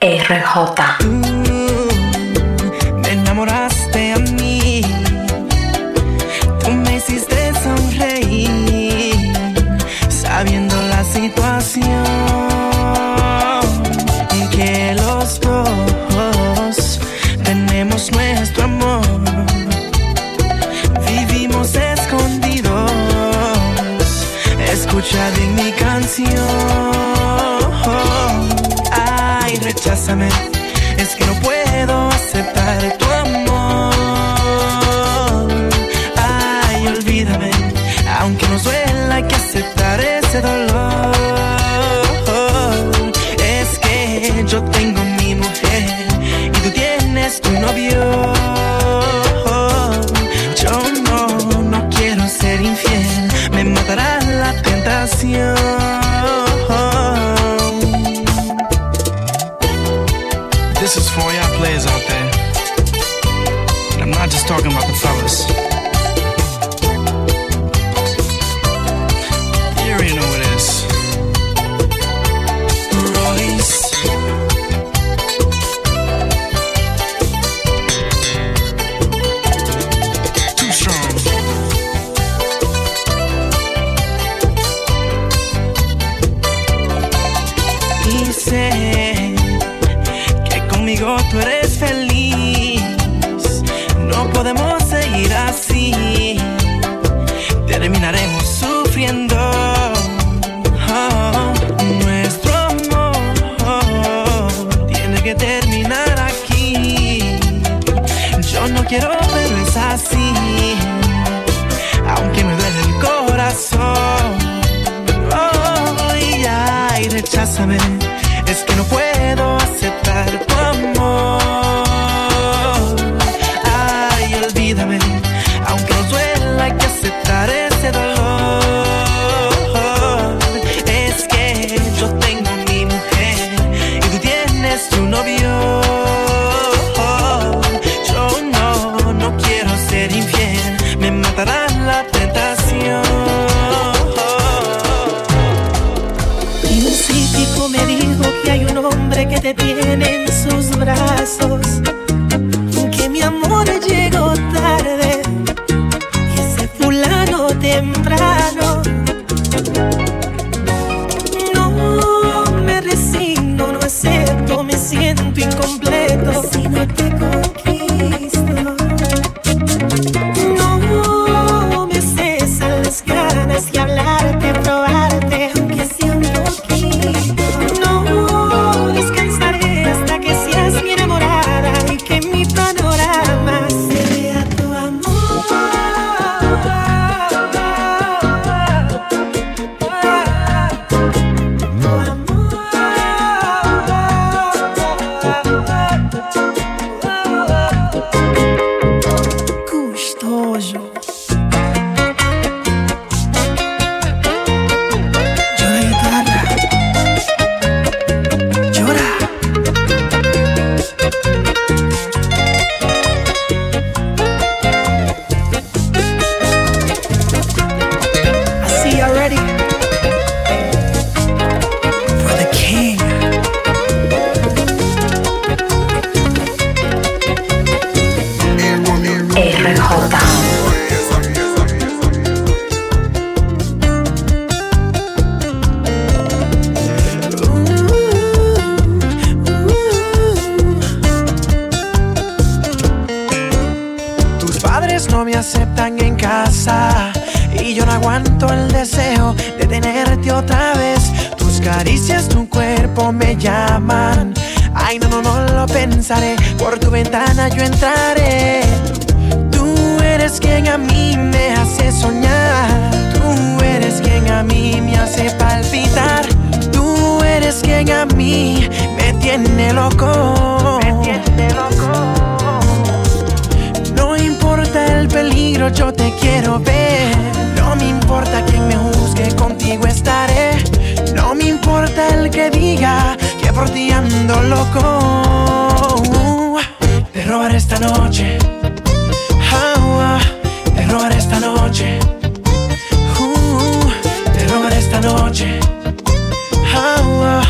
RJ. Es que no puedo ventana yo entraré. Tú eres quien a mí me hace soñar. Tú eres quien a mí me hace palpitar. Tú eres quien a mí me tiene loco. Me tiene loco. No importa el peligro, yo te quiero ver. No me importa quien me juzgue, contigo estaré. No me importa el que diga que por ti ando loco robar esta noche. Ah, te robar esta noche. Uh, te robar esta noche. Ah,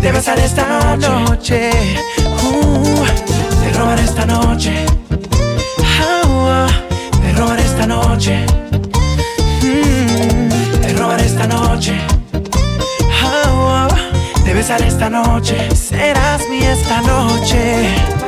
te besar esta noche. Uh, te robaré esta noche. Ah, te robaré esta noche. Mm, te robar esta noche. Ah, te besar esta noche. Serás mi esta noche.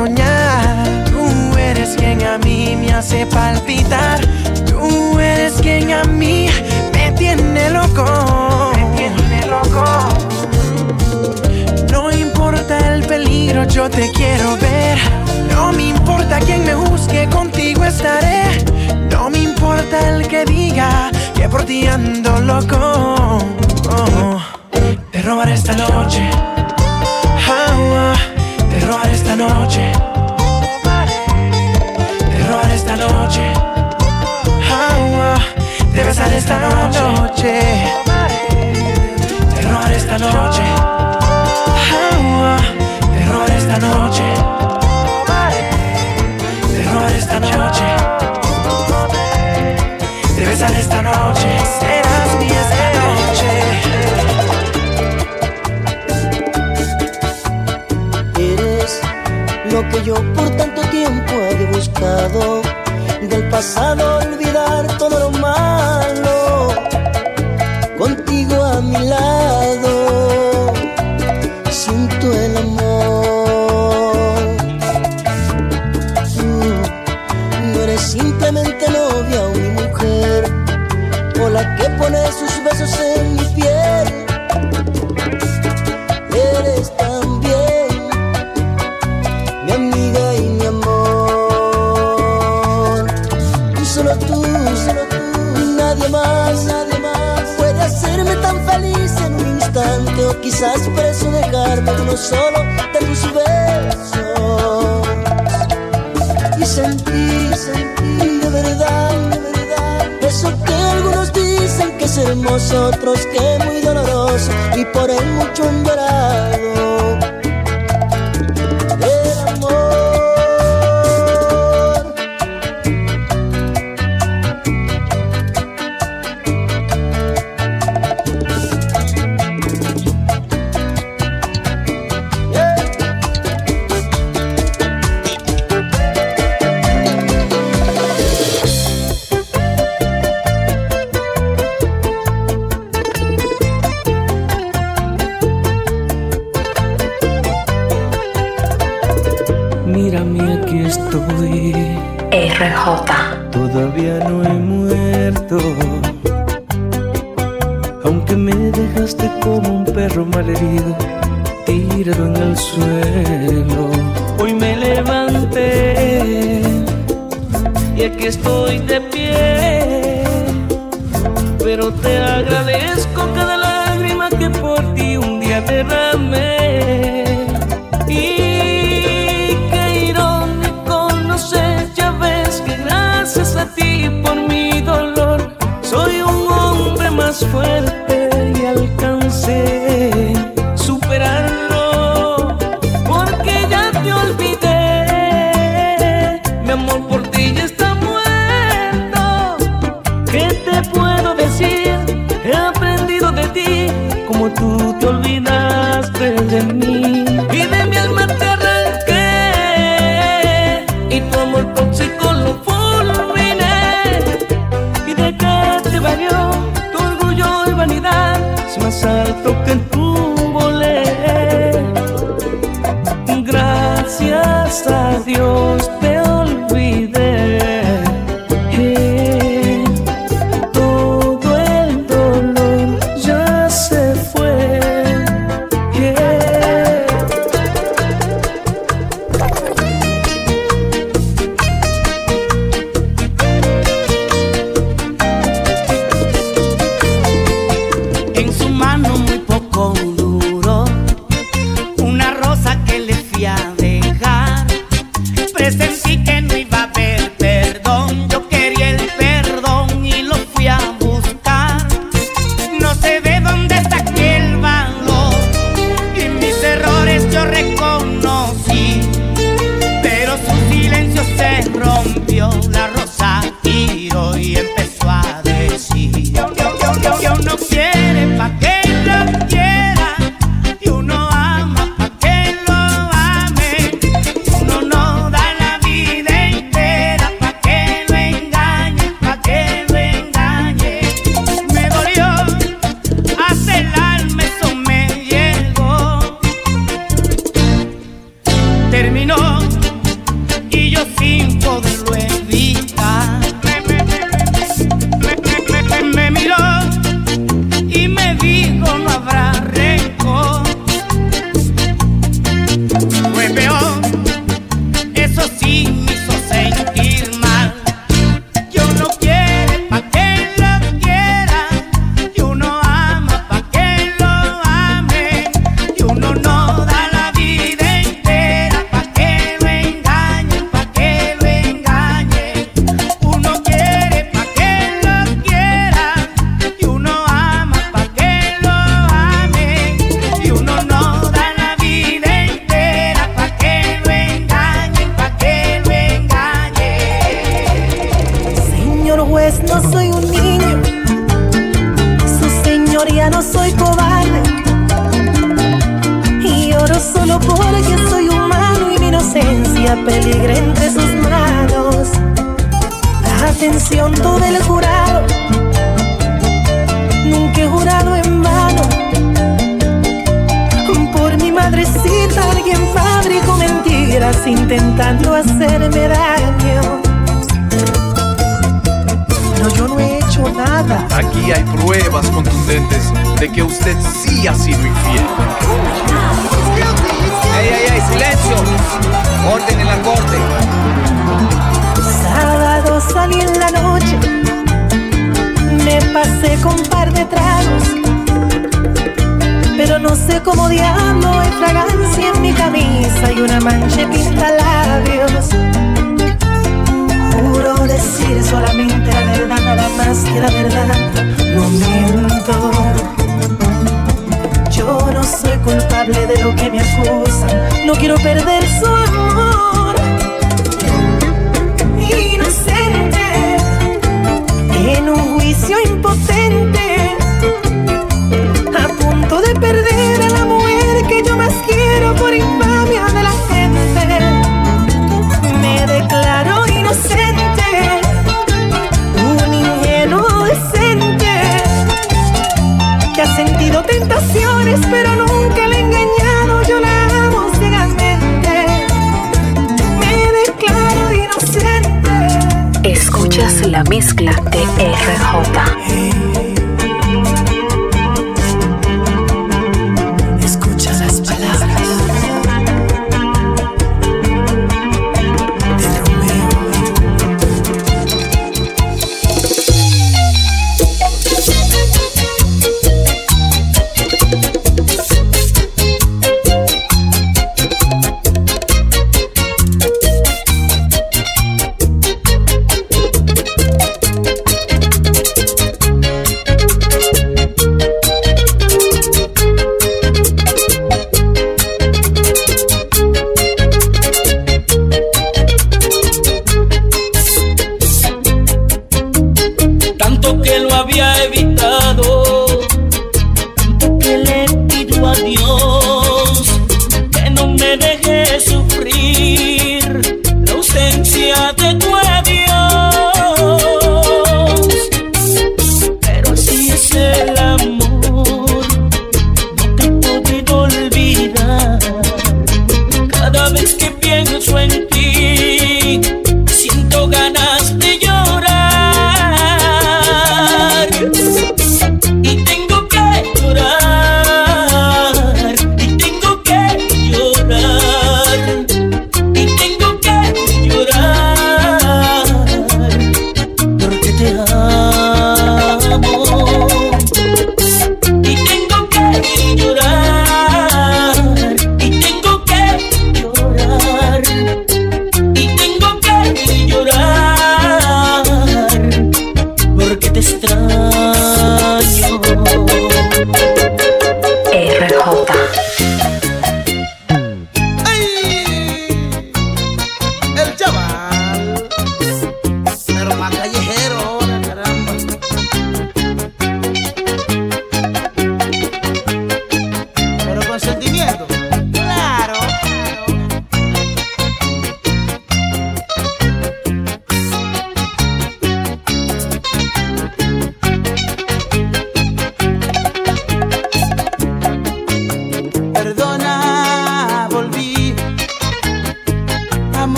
Tú eres quien a mí me hace palpitar. Tú eres quien a mí me tiene loco. Me tiene loco. No importa el peligro, yo te quiero ver. No me importa quién me busque, contigo estaré. No me importa el que diga que por ti ando loco. Te robaré esta noche. Te besaré esta noche. Serás mi esta noche. Eres lo que yo por tanto tiempo he buscado. Del pasado olvidar todo dicen que muy doloroso y por él mucho han llorado. Mírame, aquí estoy. RJ. Todavía no he muerto. Aunque me dejaste como un perro malherido, tirado en el suelo. Hoy me levanté y aquí estoy de pie. Pero te agradezco cada lágrima que por ti un día derramé. Más alto que tu volé. Gracias a Dios te intentando hacerme daño. No, yo no he hecho nada. Aquí hay pruebas contundentes de que usted sí ha sido infiel. ¡Ey, ey, ey! ¡Silencio! Orden en la corte. Sábado salí en la noche. Me pasé con un par de tragos pero no sé cómo diablo hay fragancia en mi camisa y una mancha pinta labios. cometido tentaciones, pero nunca le he engañado, yo la amo ciegamente. Me declaro inocente. Escuchas la mezcla de RJ.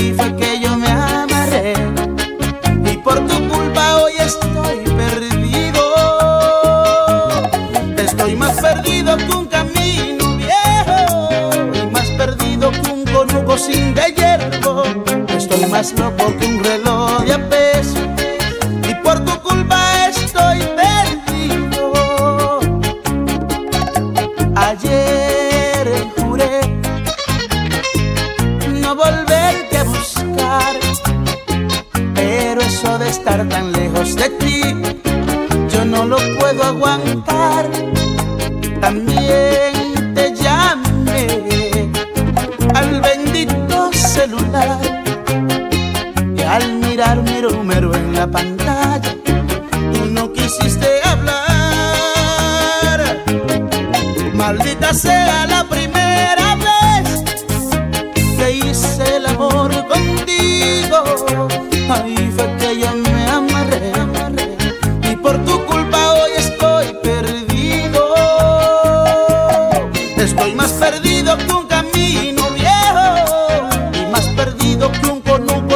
If puedo aguantar, también te llamé al bendito celular y al mirar mi número en la pantalla, tú no quisiste hablar, maldita sea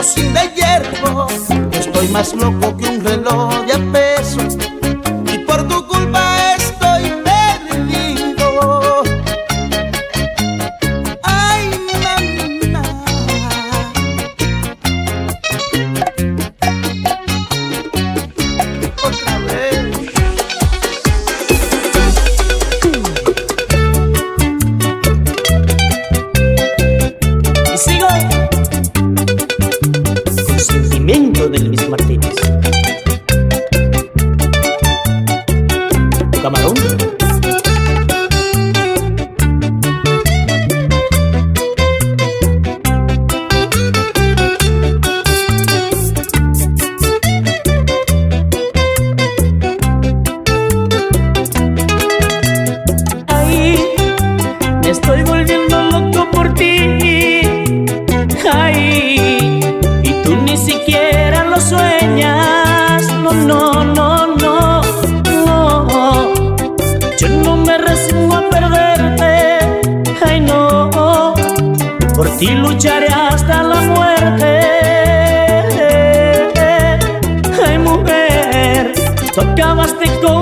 sin de hierro. Estoy más loco que un reloj de camarón. そっかわしてきこう